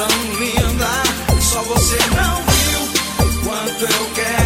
tão linda. Só você não viu quanto eu quero.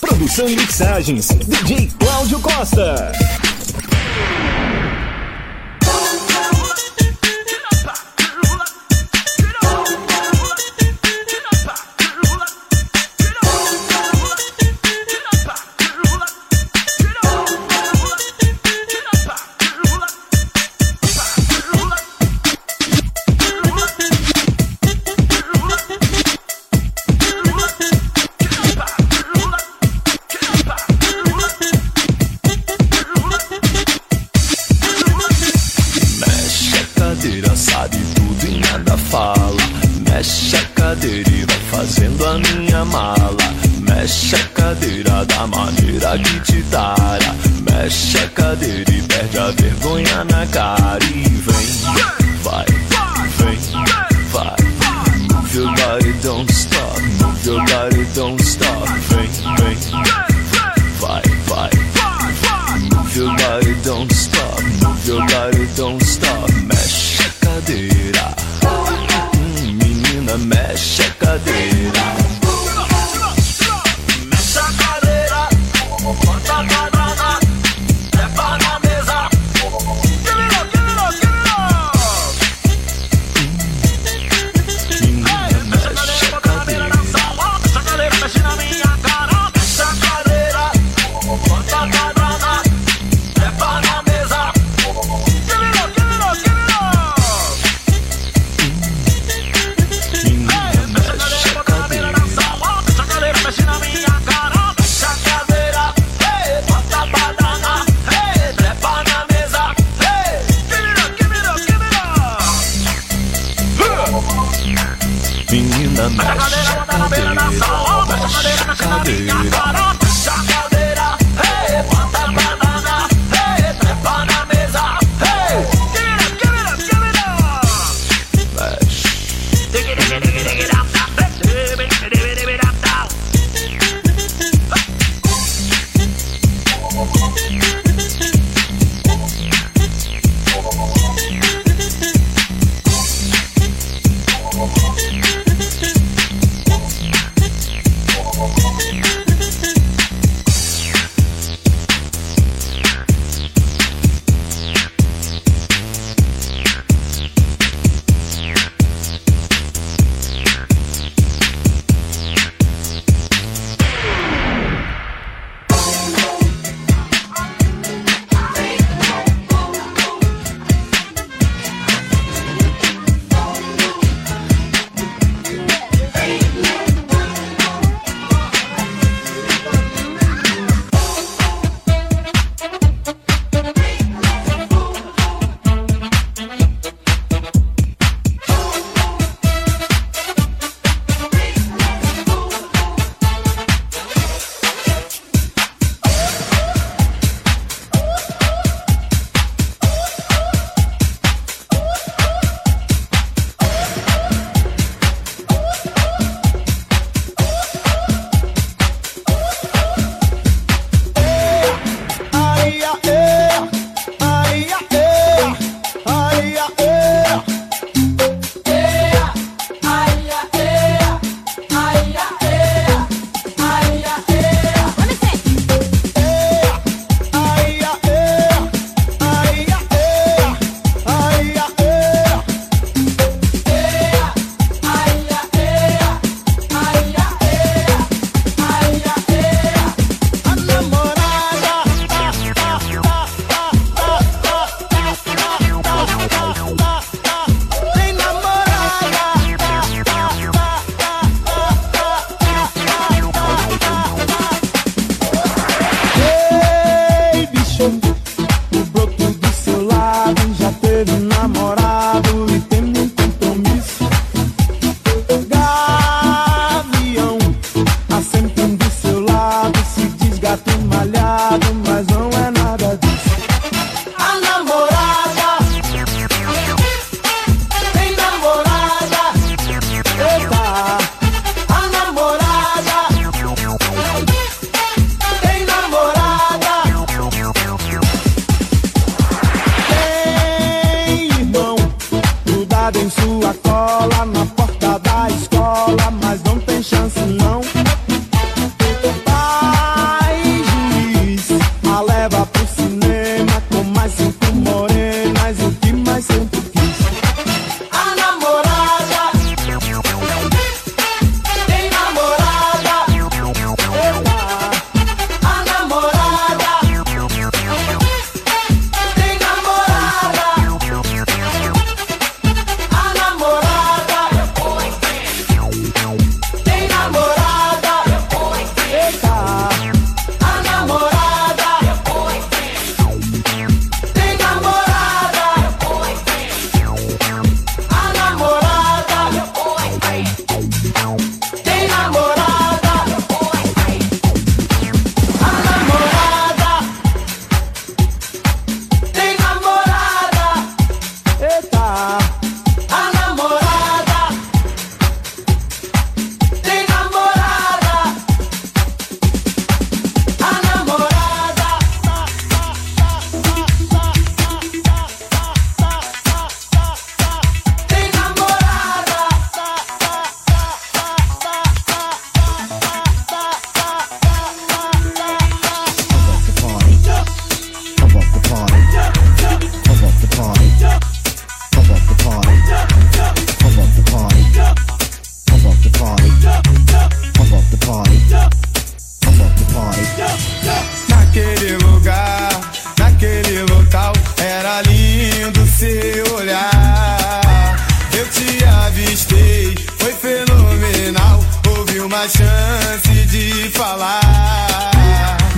Produção e mixagens, DJ Cláudio Costa. te. Mexe a cadeira e perde a vergonha na cara. E vem, vai, vem, vai. Move your body, don't stop. Move your body, don't stop. Vem, vem, vai, vai. Move your body, don't stop. Move your body, don't stop. na mexa, cadeira, mexa. tu avistei foi fenomenal. Houve uma chance de falar.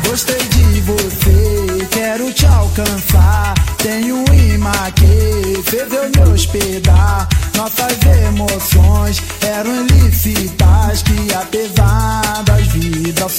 Gostei de você, quero te alcançar. Tenho um imã que fez eu me hospedar. Nossas emoções eram ilícitas que apesar das vidas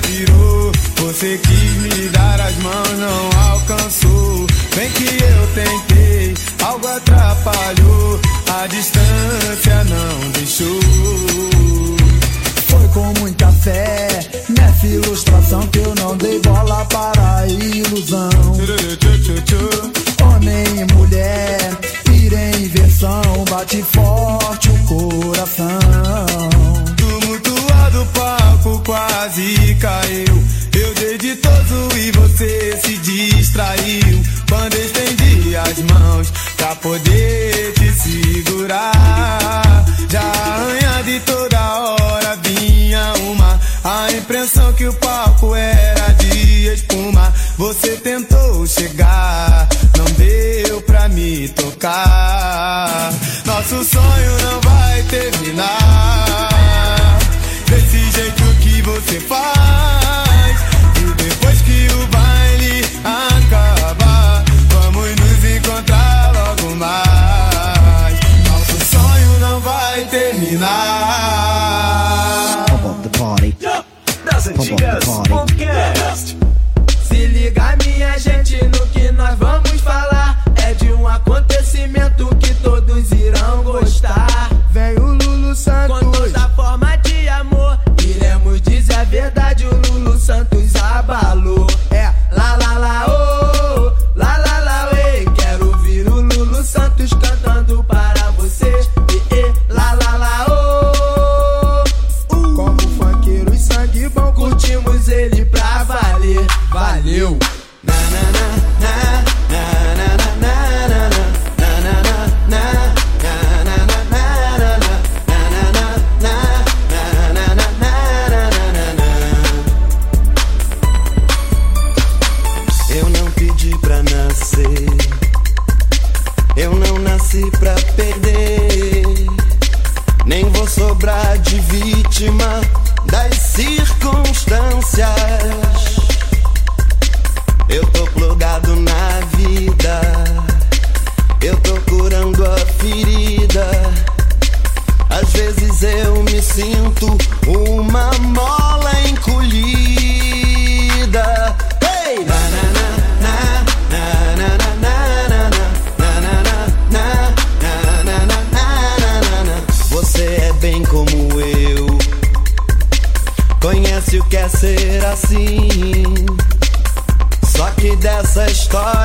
vira-virou. Você quis me dar as mãos, não alcançou. Bem que eu tentei, algo atrapalhou. A distância não deixou. Foi com muita fé, nessa ilustração que eu não dei bola para a ilusão. Homem e mulher, ir em inversão, bate forte o coração. Quase caiu. Eu dei de todo e você se distraiu. Quando estendi as mãos pra poder te segurar. Já arranha de toda hora vinha uma. A impressão que o palco era de espuma. Você tentou chegar, não deu pra me tocar. Eu não nasci pra perder. Nem vou sobrar de vítima das circunstâncias. Eu tô plugado na vida. Eu tô curando a ferida. Às vezes eu me sinto uma mola encolhida. Conhece o que é ser assim. Só que dessa história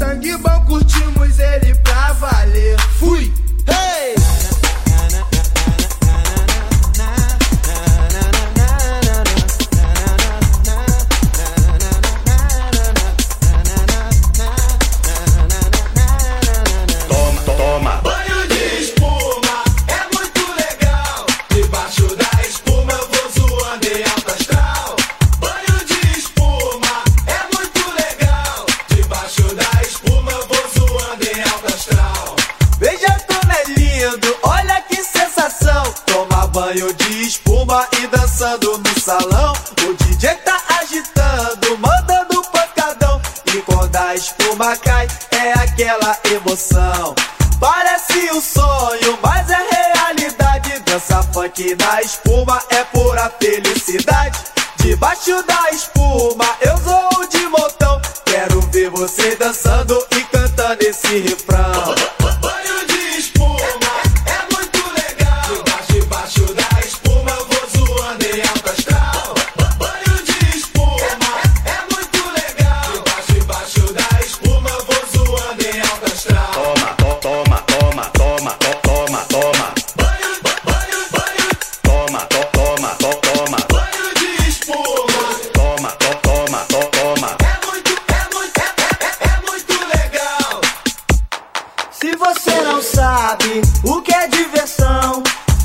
and give up. Dançando no salão. O DJ tá agitando, mandando pancadão. E quando a espuma cai, é aquela emoção. Parece um sonho, mas é realidade. Dança funk na espuma é pura felicidade. Debaixo da espuma, eu sou de montão. Quero ver você dançando e cantando esse refrão.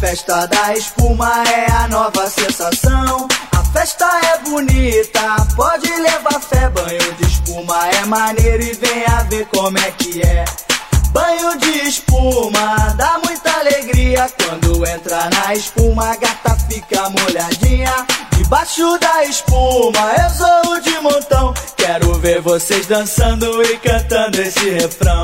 Festa da espuma é a nova sensação. A festa é bonita, pode levar fé. Banho de espuma é maneiro e venha ver como é que é. Banho de espuma dá muita alegria. Quando entra na espuma, a gata fica molhadinha. Debaixo da espuma, eu sou de montão. Quero ver vocês dançando e cantando esse refrão.